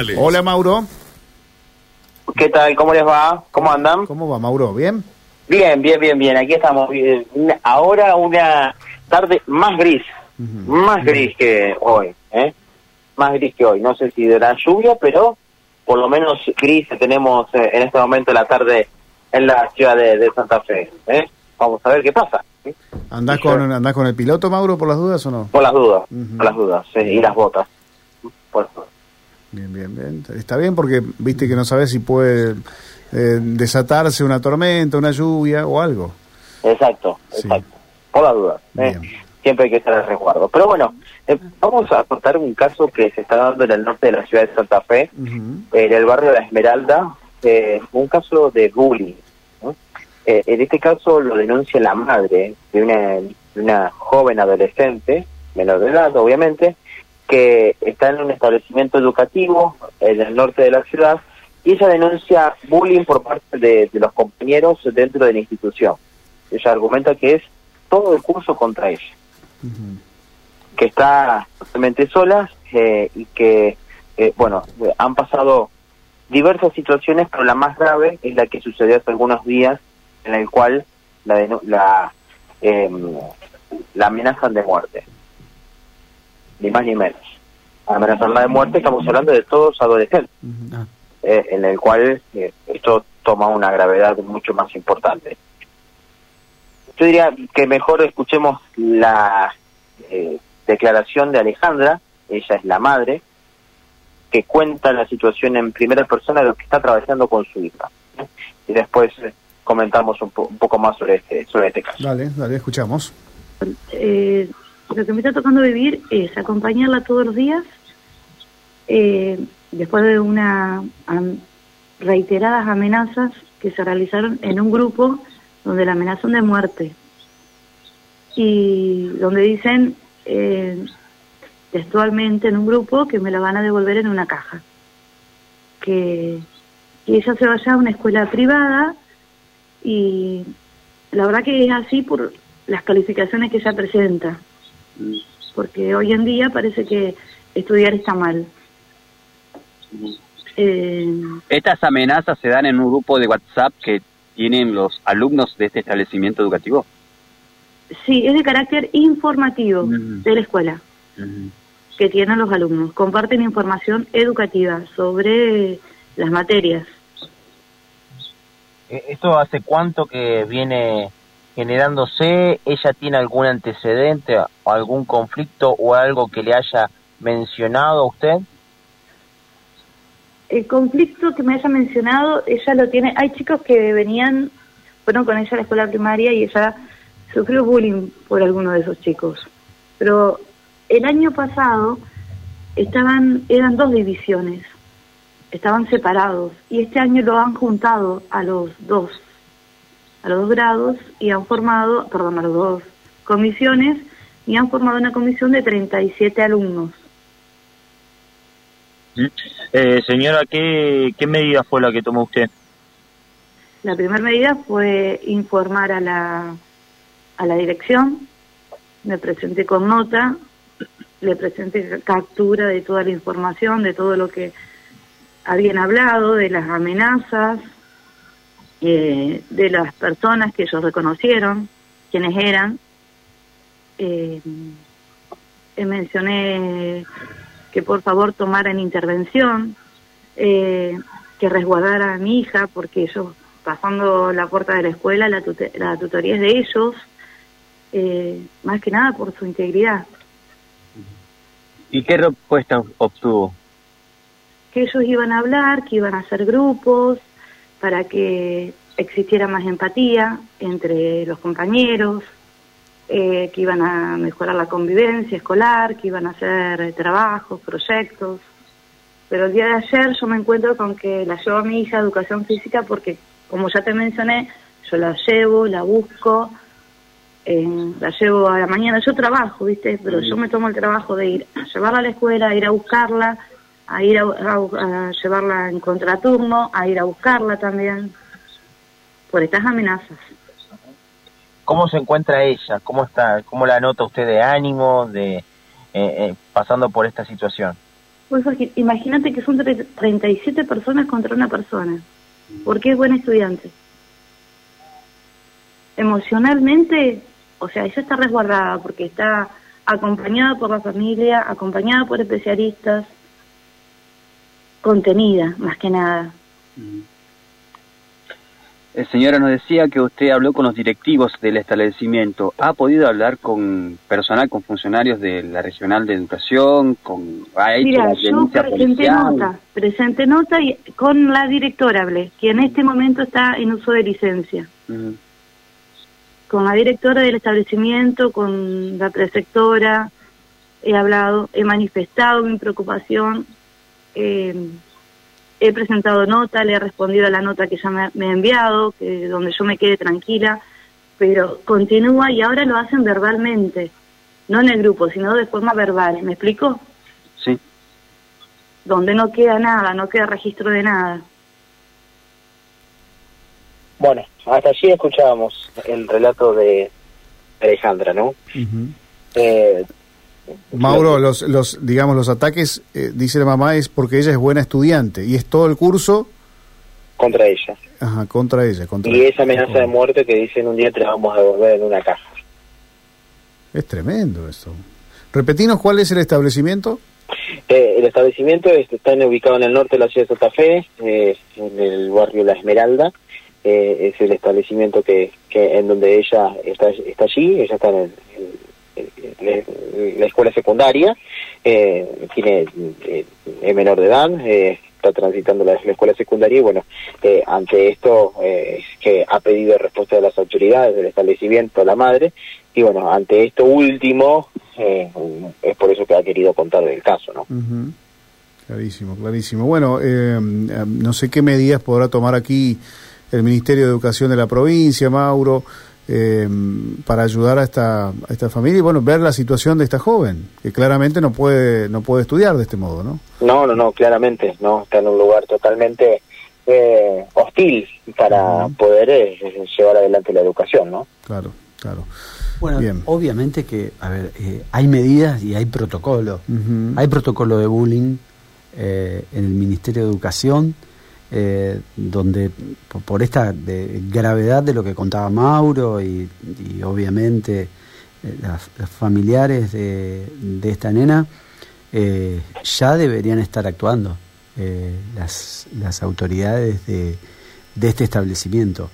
González. Hola, Mauro. ¿Qué tal? ¿Cómo les va? ¿Cómo andan? ¿Cómo va, Mauro? ¿Bien? Bien, bien, bien, bien. Aquí estamos. Eh, Ahora una tarde más gris, más gris que hoy, ¿eh? Más gris que hoy. No sé si de la lluvia, pero por lo menos gris tenemos eh, en este momento la tarde en la ciudad de, de Santa Fe. ¿eh? Vamos a ver qué pasa. ¿sí? ¿Andás Sí, con. ¿Andás con el piloto, Mauro, por las dudas o no? Por las dudas, por las dudas. sí, y las botas. Por. Bien, bien, bien. Está bien porque viste que no sabes si puede eh, desatarse una tormenta, una lluvia o algo. Exacto, Sí. exacto. Por las dudas. ¿eh? Siempre hay que estar al resguardo. Pero bueno, eh, vamos a contar un caso que se está dando en el norte de la ciudad de Santa Fe, en el barrio de La Esmeralda, eh, un caso de bullying. ¿no? En este caso lo denuncia la madre de una, de una joven adolescente, menor de edad obviamente, que está en un establecimiento educativo en el norte de la ciudad y ella denuncia bullying por parte de, de los compañeros dentro de la institución. Ella argumenta que es todo el curso contra ella que está totalmente sola eh, y que, eh, bueno, han pasado diversas situaciones, pero la más grave es la que sucedió hace algunos días, en el cual la, la, em, la amenazan de muerte. Ni más ni menos. Amenazarla de muerte, estamos hablando de todos adolescentes. Ah, eh, en el cual eh, esto toma una gravedad mucho más importante. Yo diría que mejor escuchemos la eh, declaración de Alejandra, ella es la madre, que cuenta la situación en primera persona de lo que está atravesando con su hija. Y después eh, comentamos un, po- un poco más sobre este, sobre este caso. Dale, dale, escuchamos. Eh, lo que me está tocando vivir es acompañarla todos los días, eh, después de una reiteradas amenazas que se realizaron en un grupo donde la amenazan de muerte y donde dicen eh, textualmente en un grupo que me la van a devolver en una caja, que ella se vaya a una escuela privada y la verdad que es así por las calificaciones que ella presenta, porque hoy en día parece que estudiar está mal. Eh, ¿Estas amenazas se dan en un grupo de WhatsApp que tienen los alumnos de este establecimiento educativo? sí, es de carácter informativo de la escuela que tienen los alumnos. Comparten información educativa sobre las materias. Eh, ¿Esto hace cuánto que viene generándose? ¿Ella tiene algún antecedente o algún conflicto o algo que le haya mencionado a usted? El conflicto que me haya mencionado, ella lo tiene. Hay chicos que venían, fueron con ella a la escuela primaria y ella sufrió bullying por alguno de esos chicos. Pero el año pasado estaban, eran dos divisiones, estaban separados y este año lo han juntado a los dos, a los dos grados y han formado, perdón, a los dos comisiones y han formado una comisión de 37 alumnos. Eh, señora, ¿qué, ¿qué medida fue la que tomó usted? La primera medida fue informar a la, a la dirección, me presenté con nota, le presenté captura de toda la información, de todo lo que habían hablado, de las amenazas, eh, de las personas que ellos reconocieron, quienes eran. Eh, eh, mencioné que por favor tomaran intervención, eh, que resguardara a mi hija, porque ellos, pasando la puerta de la escuela, la, tute- la tutoría es de ellos, eh, más que nada por su integridad. ¿Y qué respuesta obtuvo? Que ellos iban a hablar, que iban a hacer grupos, para que existiera más empatía entre los compañeros, eh, que iban a mejorar la convivencia escolar, que iban a hacer eh, trabajos, proyectos. Pero el día de ayer yo me encuentro con que la llevo a mi hija a educación física porque, como ya te mencioné, yo la llevo, la busco, eh, la llevo a la mañana. Yo trabajo, ¿viste? Pero yo me tomo el trabajo de ir a llevarla a la escuela, a ir a buscarla, a ir a, a- a llevarla en contraturno, a ir a buscarla también, por estas amenazas. ¿Cómo se encuentra ella? ¿Cómo está? ¿Cómo la nota usted de ánimo, de eh, eh, pasando por esta situación? Pues imagínate que son 37 personas contra una persona. Porque es buena estudiante. Emocionalmente, o sea, ella está resguardada porque está acompañada por la familia, acompañada por especialistas, contenida, más que nada. Eh, señora, nos decía que usted habló con los directivos del establecimiento. ¿Ha podido hablar con personal, con funcionarios de la Regional de Educación? Con, ¿Ha hecho Mira, yo presenté nota, presenté nota y con la directora hablé, que en este momento está en uso de licencia. Con la directora del establecimiento, con la preceptora, he hablado, he manifestado mi preocupación. Eh, he presentado nota, le he respondido a la nota que ya me, ha enviado, que donde yo me quede tranquila, pero continúa y ahora lo hacen verbalmente, no en el grupo, sino de forma verbal. ¿Me explico? Sí. Donde no queda nada, no queda registro de nada. Bueno, hasta allí escuchábamos el relato de Alejandra, ¿no? Mauro, los, los, digamos, los ataques, eh, dice la mamá, es porque ella es buena estudiante y es todo el curso... Contra ella. Ajá, contra ella. Contra y esa amenaza de muerte que dicen un día te la vamos a devolver en una caja. Es tremendo esto. Repetinos, ¿cuál es el establecimiento? Eh, el establecimiento está ubicado en el norte de la ciudad de Santa Fe, eh, en el barrio La Esmeralda. es el establecimiento que, que en donde ella está, está allí, ella está en el, la escuela secundaria, eh, tiene eh, es menor de edad, eh, está transitando la, escuela secundaria y bueno, ante esto que ha pedido respuesta de las autoridades del establecimiento, la madre, y bueno, ante esto último, es por eso que ha querido contar del caso, ¿no? Clarísimo, clarísimo. Bueno, no sé qué medidas podrá tomar aquí el Ministerio de Educación de la provincia, Mauro eh, para ayudar a esta, a esta familia y bueno, ver la situación de esta joven, que claramente no puede, no puede estudiar de este modo, ¿no? No, no, no, claramente, no, está en un lugar totalmente eh, hostil para poder eh, llevar adelante la educación, ¿no? Claro, claro. Bueno, obviamente que, a ver, eh, hay medidas y hay protocolo. Hay protocolo de bullying en el Ministerio de Educación eh, donde por, esta gravedad de lo que contaba Mauro y, obviamente eh, los familiares de, esta nena eh, ya deberían estar actuando las, las autoridades de, de este establecimiento.